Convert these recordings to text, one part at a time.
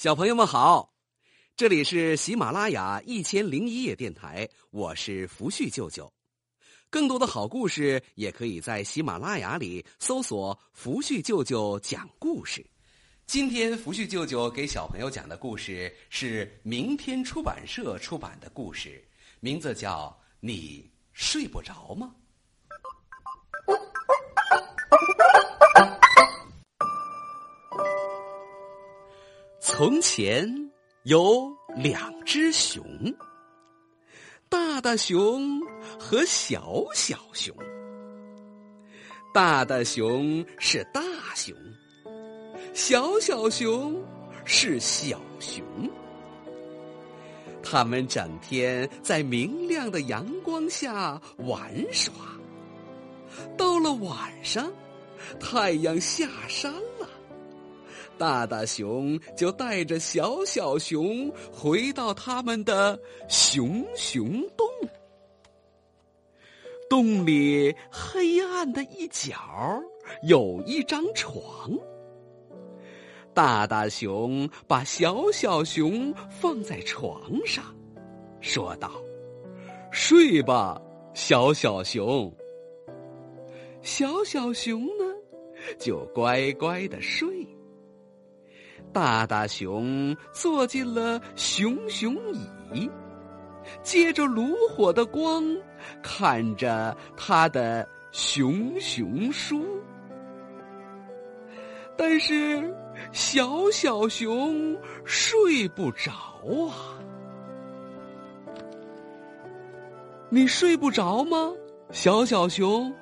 小朋友们好，这里是喜马拉雅一千零一夜电台，我是福旭舅舅。更多的好故事也可以在喜马拉雅里搜索“福旭舅舅讲故事”。今天福旭舅舅给小朋友讲的故事是明天出版社出版的故事，名字叫《你睡不着吗》。从前有两只熊，大大熊和小小熊。大大熊是大熊，小小熊是小熊。他们整天在明亮的阳光下玩耍。到了晚上，太阳下山。大大熊就带着小小熊回到他们的熊熊洞。洞里黑暗的一角有一张床。大大熊把小小熊放在床上，说道：“睡吧，小小熊。”小小熊呢，就乖乖的睡。大大熊坐进了熊熊椅，借着炉火的光，看着他的熊熊书。但是小小熊睡不着啊！你睡不着吗，小小熊？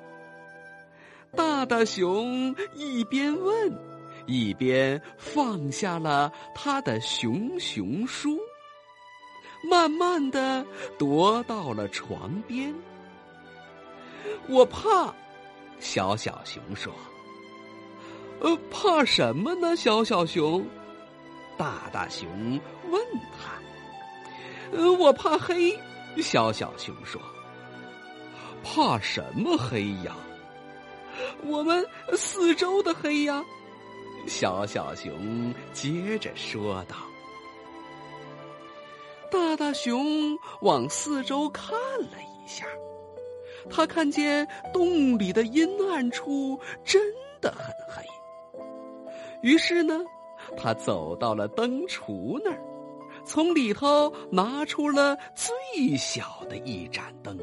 大大熊一边问。一边放下了他的熊熊书，慢慢的踱到了床边。我怕，小小熊说：“呃，怕什么呢？”小小熊，大大熊问他：“呃，我怕黑。”小小熊说：“怕什么黑呀？我们四周的黑呀。”小小熊接着说道：“大大熊往四周看了一下，他看见洞里的阴暗处真的很黑。于是呢，他走到了灯橱那儿，从里头拿出了最小的一盏灯。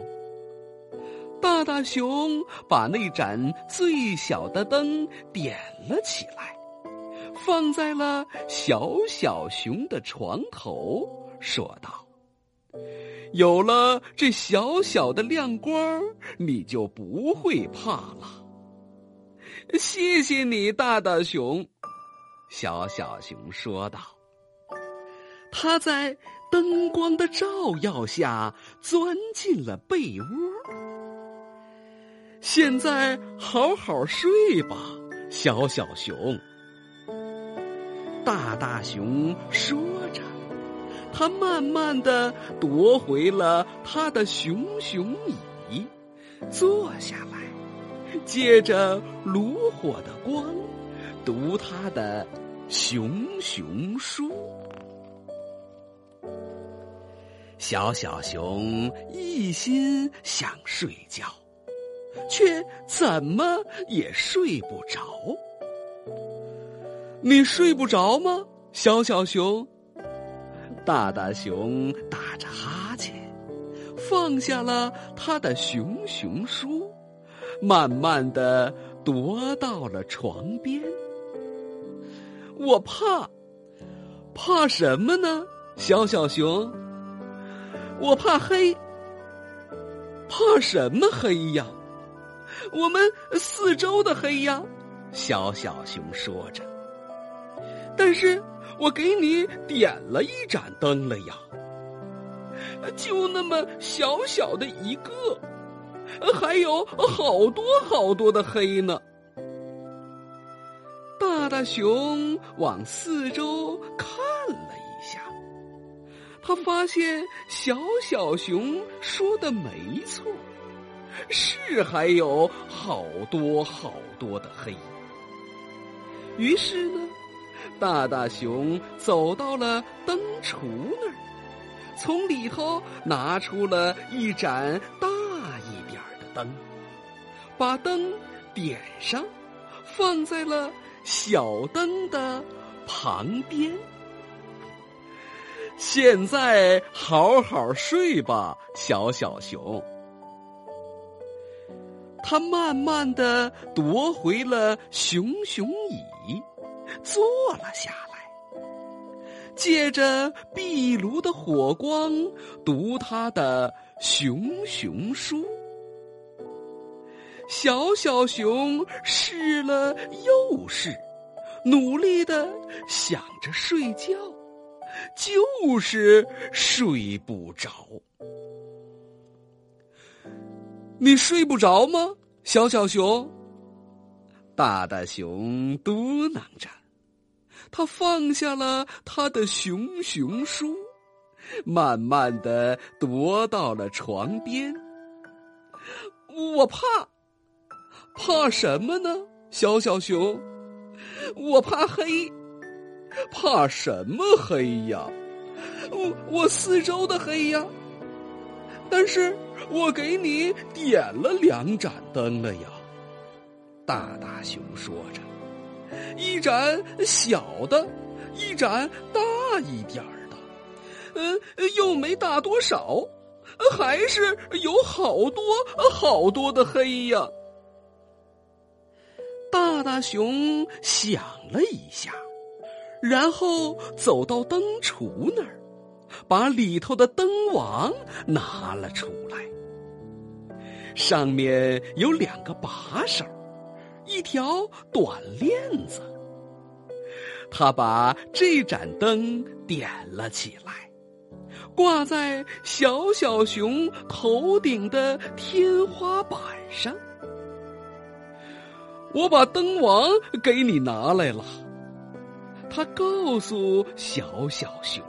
大大熊把那盏最小的灯点了起来。”放在了小小熊的床头，说道：“有了这小小的亮光，你就不会怕了。”谢谢你，大大熊。”小小熊说道。他在灯光的照耀下钻进了被窝。现在好好睡吧，小小熊。大大熊说着，他慢慢的夺回了他的熊熊椅，坐下来，借着炉火的光，读他的熊熊书。小小熊一心想睡觉，却怎么也睡不着。你睡不着吗，小小熊？大大熊打着哈欠，放下了他的熊熊书，慢慢的踱到了床边。我怕，怕什么呢，小小熊？我怕黑。怕什么黑呀？我们四周的黑呀，小小熊说着。但是我给你点了一盏灯了呀，就那么小小的一个，还有好多好多的黑呢。大大熊往四周看了一下，他发现小小熊说的没错，是还有好多好多的黑。于是呢。大大熊走到了灯橱那儿，从里头拿出了一盏大一点的灯，把灯点上，放在了小灯的旁边。现在好好睡吧，小小熊。他慢慢的夺回了熊熊椅，坐了下来，借着壁炉的火光读他的熊熊书。小小熊试了又试，努力的想着睡觉，就是睡不着。你睡不着吗，小小熊？大大熊嘟囔着，他放下了他的熊熊书，慢慢的踱到了床边。我怕，怕什么呢，小小熊？我怕黑，怕什么黑呀？我我四周的黑呀。但是我给你点了两盏灯了呀，大大熊说着，一盏小的，一盏大一点儿的，嗯，又没大多少，还是有好多好多的黑呀。大大熊想了一下，然后走到灯橱那儿。把里头的灯网拿了出来，上面有两个把手，一条短链子。他把这盏灯点了起来，挂在小小熊头顶的天花板上。我把灯王给你拿来了，他告诉小小熊。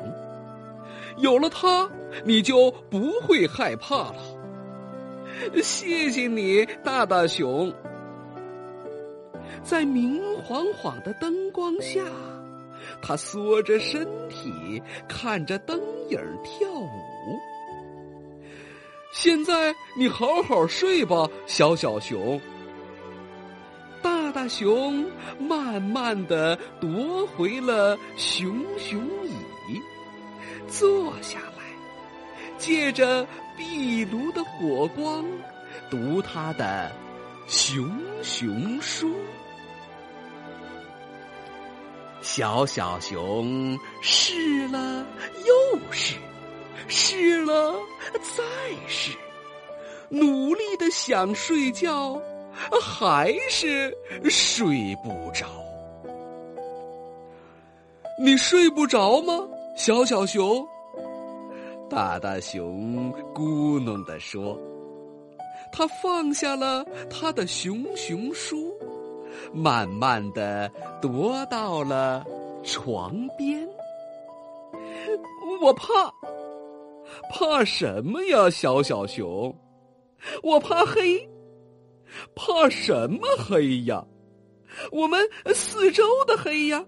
有了它，你就不会害怕了。谢谢你，大大熊。在明晃晃的灯光下，他缩着身体看着灯影跳舞。现在你好好睡吧，小小熊。大大熊慢慢的夺回了熊熊椅。坐下来，借着壁炉的火光，读他的熊熊书。小小熊试了又试，试了再试，努力的想睡觉，还是睡不着。你睡不着吗？小小熊，大大熊咕哝地说：“他放下了他的熊熊书，慢慢的踱到了床边。我怕，怕什么呀？小小熊，我怕黑，怕什么黑呀？我们四周的黑呀，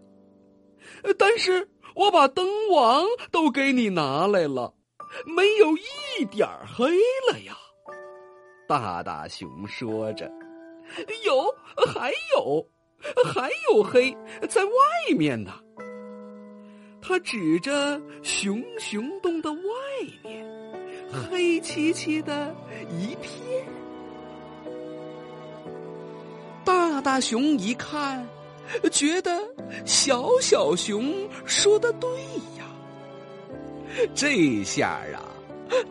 但是。”我把灯网都给你拿来了，没有一点黑了呀。大大熊说着：“有，还有，还有黑在外面呢。”他指着熊熊洞的外面，黑漆漆的一片。大大熊一看。觉得小小熊说的对呀，这下啊，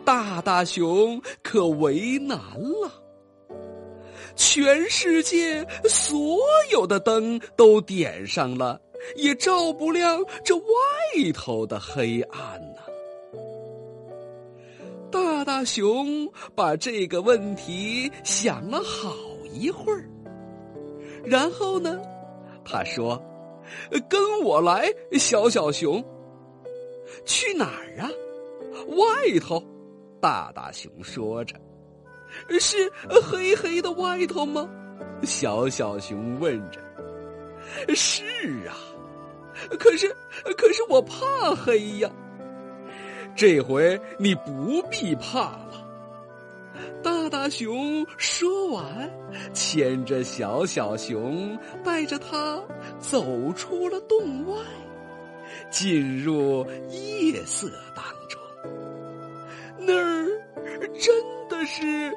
大大熊可为难了。全世界所有的灯都点上了，也照不亮这外头的黑暗呢。大大熊把这个问题想了好一会儿，然后呢？他说：“跟我来，小小熊。去哪儿啊？外头。”大大熊说着：“是黑黑的外头吗？”小小熊问着：“是啊，可是，可是我怕黑呀。这回你不必怕了。大大熊说完，牵着小小熊，带着它走出了洞外，进入夜色大。真的是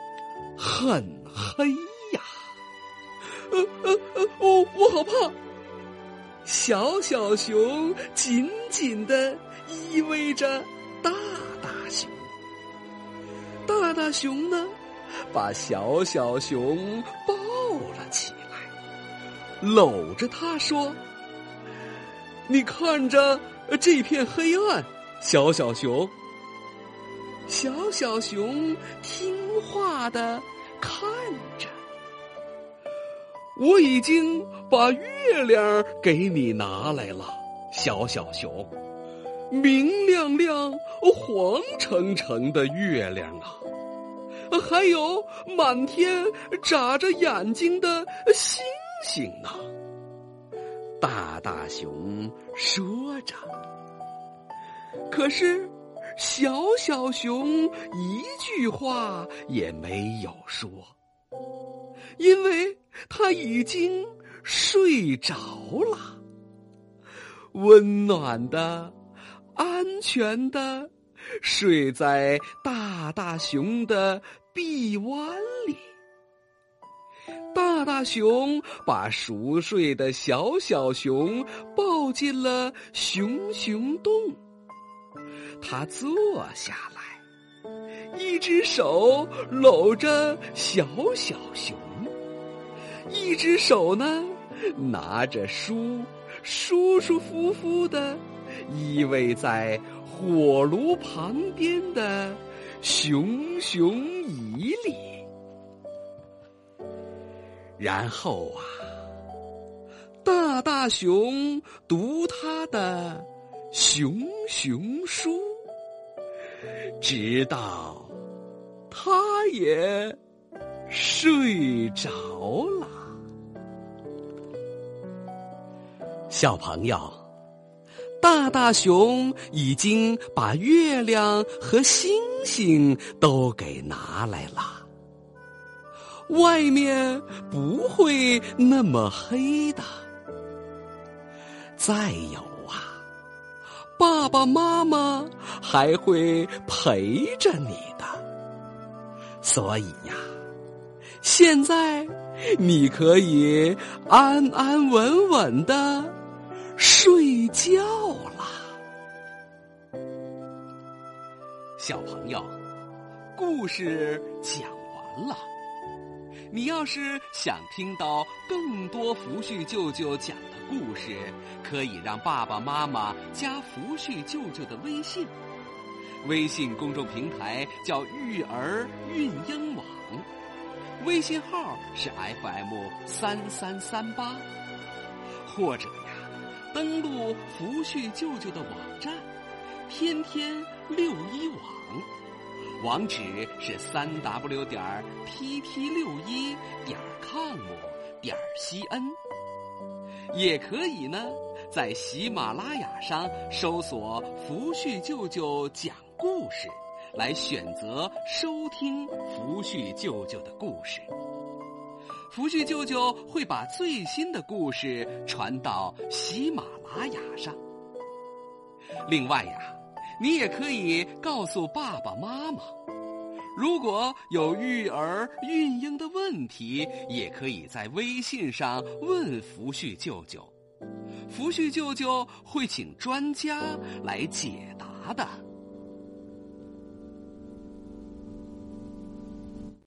很黑呀！呃呃呃，我我好怕。小小熊紧紧的依偎着大大熊，大大熊呢，把小小熊抱了起来，搂着它说：“你看着这片黑暗，小小熊。”小小熊听话的看着。我已经把月亮给你拿来了，小小熊，明亮亮、黄澄澄的月亮啊，还有满天眨着眼睛的星星呢。大大熊说着，可是小小熊一句话也没有说。因为他已经睡着了，温暖的、安全的睡在大大熊的臂弯里。大大熊把熟睡的小小熊抱进了熊熊洞，他坐下来，一只手搂着小小熊。一只手呢，拿着书，舒舒服服的依偎在火炉旁边的熊熊椅里。然后啊，大大熊读他的熊熊书，直到他也睡着了。小朋友，大大熊已经把月亮和星星都给拿来了，外面不会那么黑的。再有，爸爸妈妈还会陪着你的，所以呀，现在你可以安安稳稳的。睡觉了，小朋友，故事讲完了。你要是想听到更多福旭舅舅讲故事，可以让爸爸妈妈加福旭舅舅的微信，微信公众平台叫“育儿孕婴网”，微信号是 FM 三三三八，或者呀。登录福旭舅舅的网站，天天六一网，网址是三 w 点 tt 六一点 com 点 cn。也可以呢，在喜马拉雅上搜索“福旭舅舅讲故事”，来选择收听福旭舅舅的故事。福旭舅舅会把最新的故事传到喜马拉雅上。另外呀，你也可以告诉爸爸妈妈，如果有育儿孕婴的问题，也可以在微信上问福旭舅舅，福旭舅舅会请专家来解答的。